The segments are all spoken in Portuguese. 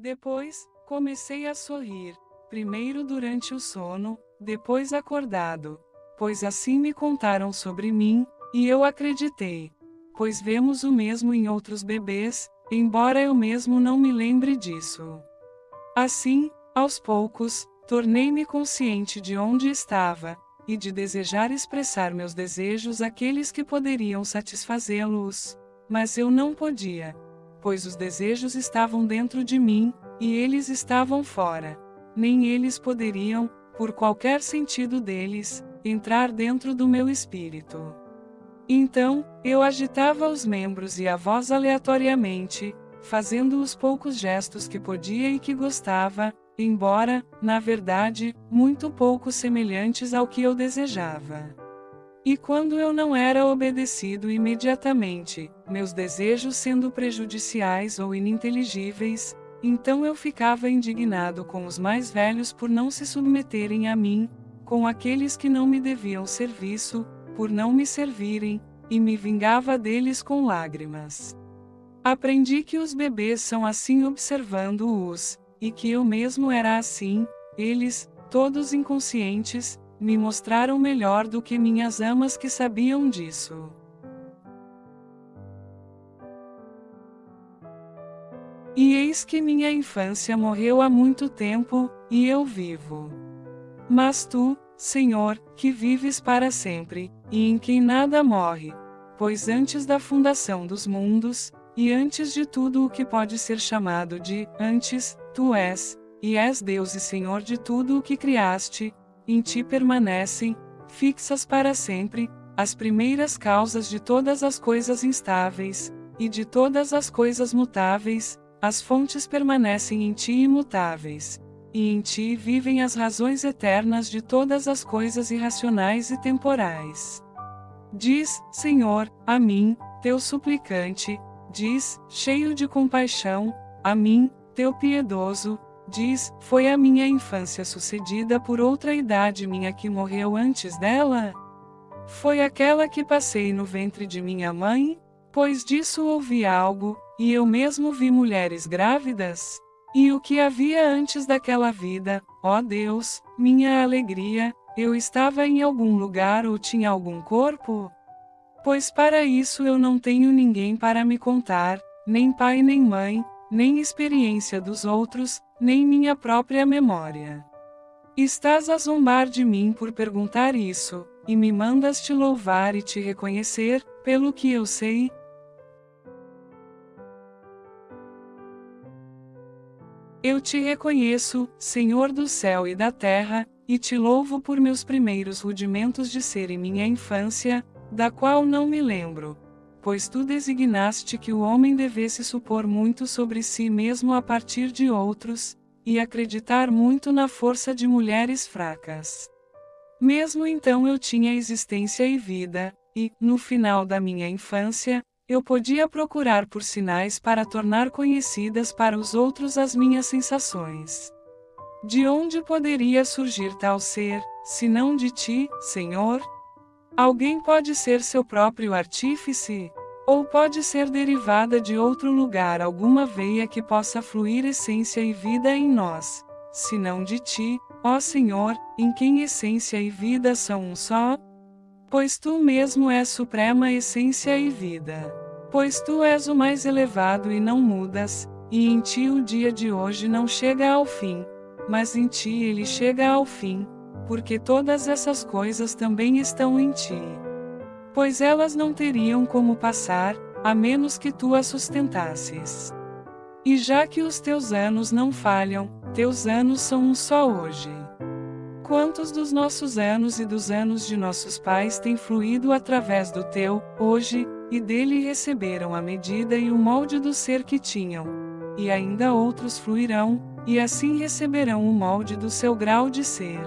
Depois, comecei a sorrir, primeiro durante o sono, depois acordado, pois assim me contaram sobre mim, e eu acreditei. Pois vemos o mesmo em outros bebês, embora eu mesmo não me lembre disso. Assim, aos poucos, tornei-me consciente de onde estava, e de desejar expressar meus desejos àqueles que poderiam satisfazê-los. Mas eu não podia, pois os desejos estavam dentro de mim, e eles estavam fora. Nem eles poderiam, por qualquer sentido deles, entrar dentro do meu espírito. Então, eu agitava os membros e a voz aleatoriamente, fazendo os poucos gestos que podia e que gostava, embora, na verdade, muito pouco semelhantes ao que eu desejava. E quando eu não era obedecido imediatamente, meus desejos sendo prejudiciais ou ininteligíveis, então eu ficava indignado com os mais velhos por não se submeterem a mim, com aqueles que não me deviam serviço, por não me servirem, e me vingava deles com lágrimas. Aprendi que os bebês são assim observando-os, e que eu mesmo era assim, eles, todos inconscientes, me mostraram melhor do que minhas amas que sabiam disso. E eis que minha infância morreu há muito tempo, e eu vivo. Mas tu, Senhor, que vives para sempre, e em quem nada morre, pois antes da fundação dos mundos, e antes de tudo o que pode ser chamado de antes, tu és, e és Deus e Senhor de tudo o que criaste, em ti permanecem, fixas para sempre, as primeiras causas de todas as coisas instáveis, e de todas as coisas mutáveis, as fontes permanecem em ti imutáveis. E em ti vivem as razões eternas de todas as coisas irracionais e temporais. Diz, Senhor, a mim, teu suplicante, diz, cheio de compaixão, a mim, teu piedoso, diz, foi a minha infância sucedida por outra idade minha que morreu antes dela? Foi aquela que passei no ventre de minha mãe? Pois disso ouvi algo, e eu mesmo vi mulheres grávidas? E o que havia antes daquela vida, ó Deus, minha alegria, eu estava em algum lugar ou tinha algum corpo? Pois para isso eu não tenho ninguém para me contar, nem pai nem mãe, nem experiência dos outros, nem minha própria memória. Estás a zombar de mim por perguntar isso, e me mandas te louvar e te reconhecer, pelo que eu sei? Eu te reconheço, Senhor do céu e da terra, e te louvo por meus primeiros rudimentos de ser em minha infância, da qual não me lembro. Pois tu designaste que o homem devesse supor muito sobre si mesmo a partir de outros, e acreditar muito na força de mulheres fracas. Mesmo então eu tinha existência e vida, e, no final da minha infância, eu podia procurar por sinais para tornar conhecidas para os outros as minhas sensações. De onde poderia surgir tal ser, se não de ti, Senhor? Alguém pode ser seu próprio artífice? Ou pode ser derivada de outro lugar alguma veia que possa fluir essência e vida em nós, senão de ti, ó Senhor, em quem essência e vida são um só? Pois tu mesmo és suprema essência e vida. Pois tu és o mais elevado e não mudas, e em ti o dia de hoje não chega ao fim, mas em ti ele chega ao fim porque todas essas coisas também estão em ti. Pois elas não teriam como passar, a menos que tu as sustentasses. E já que os teus anos não falham, teus anos são um só hoje. Quantos dos nossos anos e dos anos de nossos pais têm fluído através do teu, hoje, e dele receberam a medida e o molde do ser que tinham? E ainda outros fluirão, e assim receberão o molde do seu grau de ser.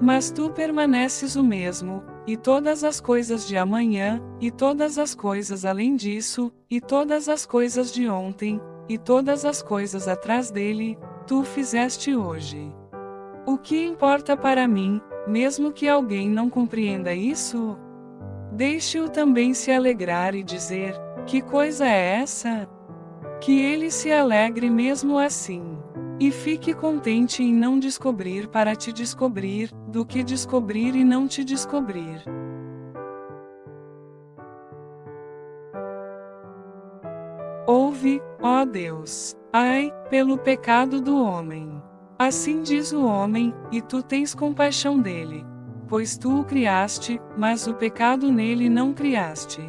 Mas tu permaneces o mesmo, e todas as coisas de amanhã, e todas as coisas além disso, e todas as coisas de ontem, e todas as coisas atrás dele, tu fizeste hoje. O que importa para mim, mesmo que alguém não compreenda isso? Deixe-o também se alegrar e dizer: Que coisa é essa? Que ele se alegre mesmo assim. E fique contente em não descobrir para te descobrir, do que descobrir e não te descobrir. Ouve, ó Deus, ai, pelo pecado do homem. Assim diz o homem, e tu tens compaixão dele. Pois tu o criaste, mas o pecado nele não criaste.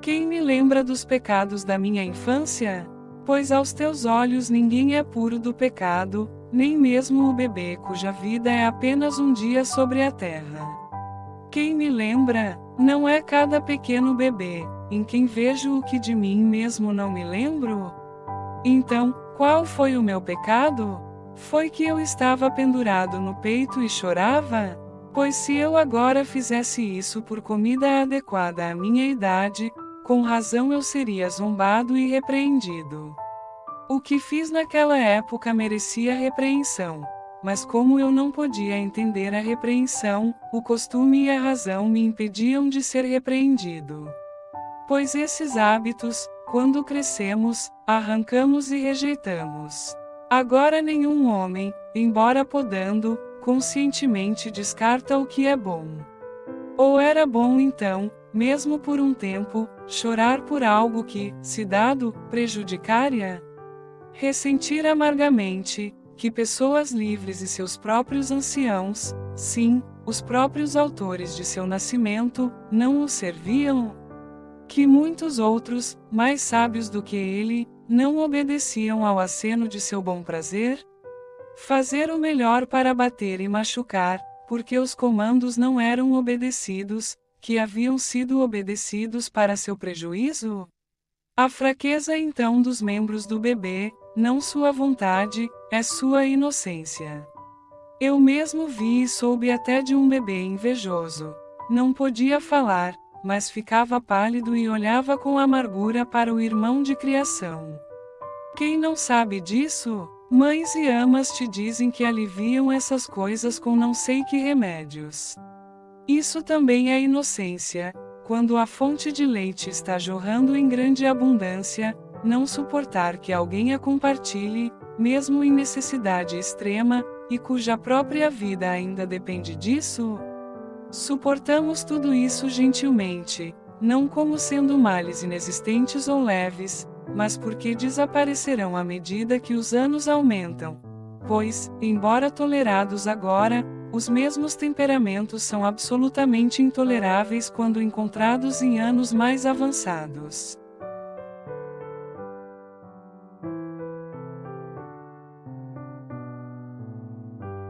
Quem me lembra dos pecados da minha infância? Pois aos teus olhos ninguém é puro do pecado, nem mesmo o bebê cuja vida é apenas um dia sobre a terra. Quem me lembra, não é cada pequeno bebê, em quem vejo o que de mim mesmo não me lembro? Então, qual foi o meu pecado? Foi que eu estava pendurado no peito e chorava? Pois se eu agora fizesse isso por comida adequada à minha idade, com razão eu seria zombado e repreendido. O que fiz naquela época merecia repreensão, mas como eu não podia entender a repreensão, o costume e a razão me impediam de ser repreendido. Pois esses hábitos, quando crescemos, arrancamos e rejeitamos. Agora nenhum homem, embora podando, conscientemente descarta o que é bom. Ou era bom então, mesmo por um tempo, chorar por algo que, se dado, prejudicaria? Ressentir amargamente, que pessoas livres e seus próprios anciãos, sim, os próprios autores de seu nascimento, não o serviam? Que muitos outros, mais sábios do que ele, não obedeciam ao aceno de seu bom prazer? Fazer o melhor para bater e machucar, porque os comandos não eram obedecidos, que haviam sido obedecidos para seu prejuízo? A fraqueza então dos membros do bebê, não sua vontade, é sua inocência. Eu mesmo vi e soube até de um bebê invejoso. Não podia falar, mas ficava pálido e olhava com amargura para o irmão de criação. Quem não sabe disso? Mães e amas te dizem que aliviam essas coisas com não sei que remédios. Isso também é inocência, quando a fonte de leite está jorrando em grande abundância, não suportar que alguém a compartilhe, mesmo em necessidade extrema, e cuja própria vida ainda depende disso? Suportamos tudo isso gentilmente, não como sendo males inexistentes ou leves, mas porque desaparecerão à medida que os anos aumentam. Pois, embora tolerados agora, os mesmos temperamentos são absolutamente intoleráveis quando encontrados em anos mais avançados.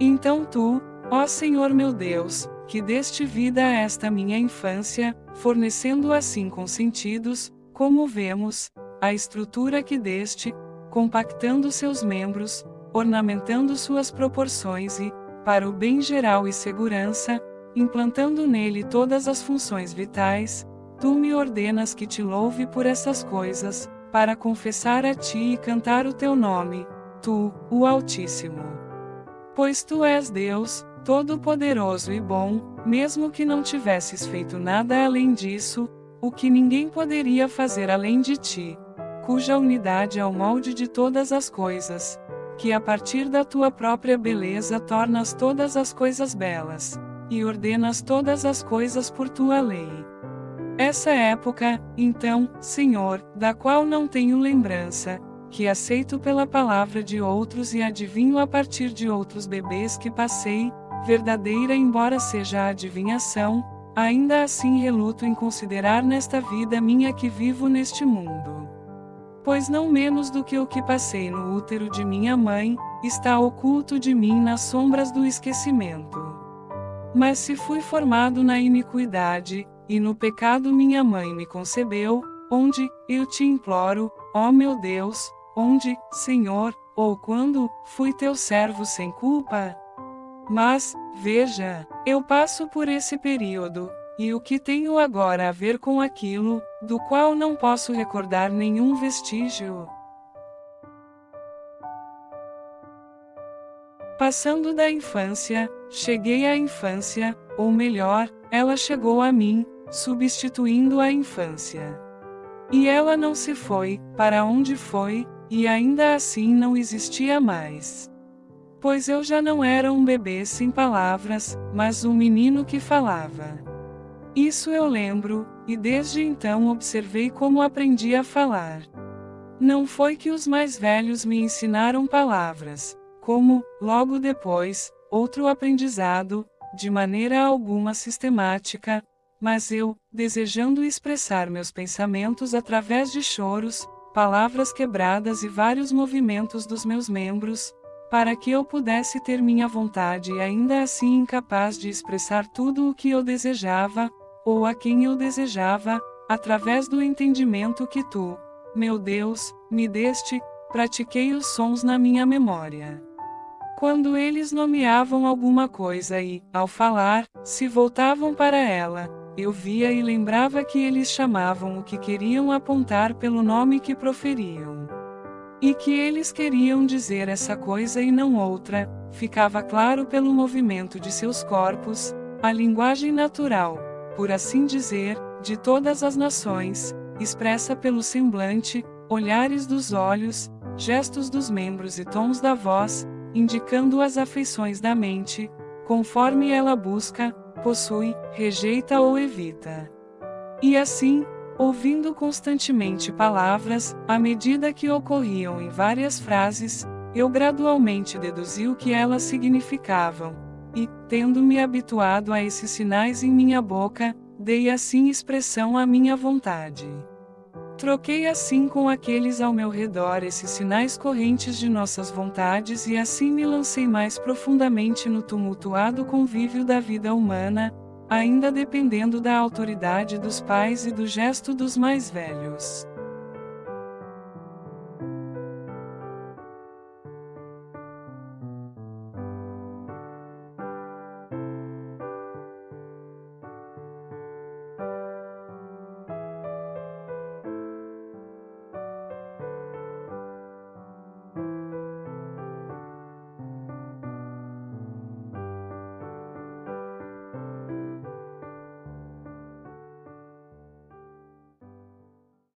Então tu, ó Senhor meu Deus, que deste vida a esta minha infância, fornecendo assim com sentidos, como vemos, a estrutura que deste, compactando seus membros, ornamentando suas proporções e, para o bem geral e segurança, implantando nele todas as funções vitais, tu me ordenas que te louve por essas coisas, para confessar a ti e cantar o teu nome, tu, o Altíssimo. Pois tu és Deus, todo-poderoso e bom, mesmo que não tivesses feito nada além disso, o que ninguém poderia fazer além de ti, cuja unidade é o molde de todas as coisas, que a partir da tua própria beleza tornas todas as coisas belas, e ordenas todas as coisas por tua lei. Essa época, então, Senhor, da qual não tenho lembrança, que aceito pela palavra de outros e adivinho a partir de outros bebês que passei, verdadeira embora seja a adivinhação, ainda assim reluto em considerar nesta vida minha que vivo neste mundo pois não menos do que o que passei no útero de minha mãe, está oculto de mim nas sombras do esquecimento. Mas se fui formado na iniquidade, e no pecado minha mãe me concebeu, onde, eu te imploro, ó meu Deus, onde, Senhor, ou quando, fui teu servo sem culpa? Mas, veja, eu passo por esse período, e o que tenho agora a ver com aquilo, do qual não posso recordar nenhum vestígio? Passando da infância, cheguei à infância, ou melhor, ela chegou a mim, substituindo a infância. E ela não se foi, para onde foi, e ainda assim não existia mais. Pois eu já não era um bebê sem palavras, mas um menino que falava. Isso eu lembro, e desde então observei como aprendi a falar. Não foi que os mais velhos me ensinaram palavras, como, logo depois, outro aprendizado, de maneira alguma sistemática, mas eu, desejando expressar meus pensamentos através de choros, palavras quebradas e vários movimentos dos meus membros, para que eu pudesse ter minha vontade e ainda assim incapaz de expressar tudo o que eu desejava, ou a quem eu desejava, através do entendimento que tu, meu Deus, me deste, pratiquei os sons na minha memória. Quando eles nomeavam alguma coisa e, ao falar, se voltavam para ela, eu via e lembrava que eles chamavam o que queriam apontar pelo nome que proferiam. E que eles queriam dizer essa coisa e não outra, ficava claro pelo movimento de seus corpos, a linguagem natural, por assim dizer, de todas as nações, expressa pelo semblante, olhares dos olhos, gestos dos membros e tons da voz, indicando as afeições da mente, conforme ela busca, possui, rejeita ou evita. E assim, ouvindo constantemente palavras, à medida que ocorriam em várias frases, eu gradualmente deduzi o que elas significavam, e, tendo-me habituado a esses sinais em minha boca, dei assim expressão à minha vontade. Troquei assim com aqueles ao meu redor esses sinais correntes de nossas vontades e assim me lancei mais profundamente no tumultuado convívio da vida humana, ainda dependendo da autoridade dos pais e do gesto dos mais velhos.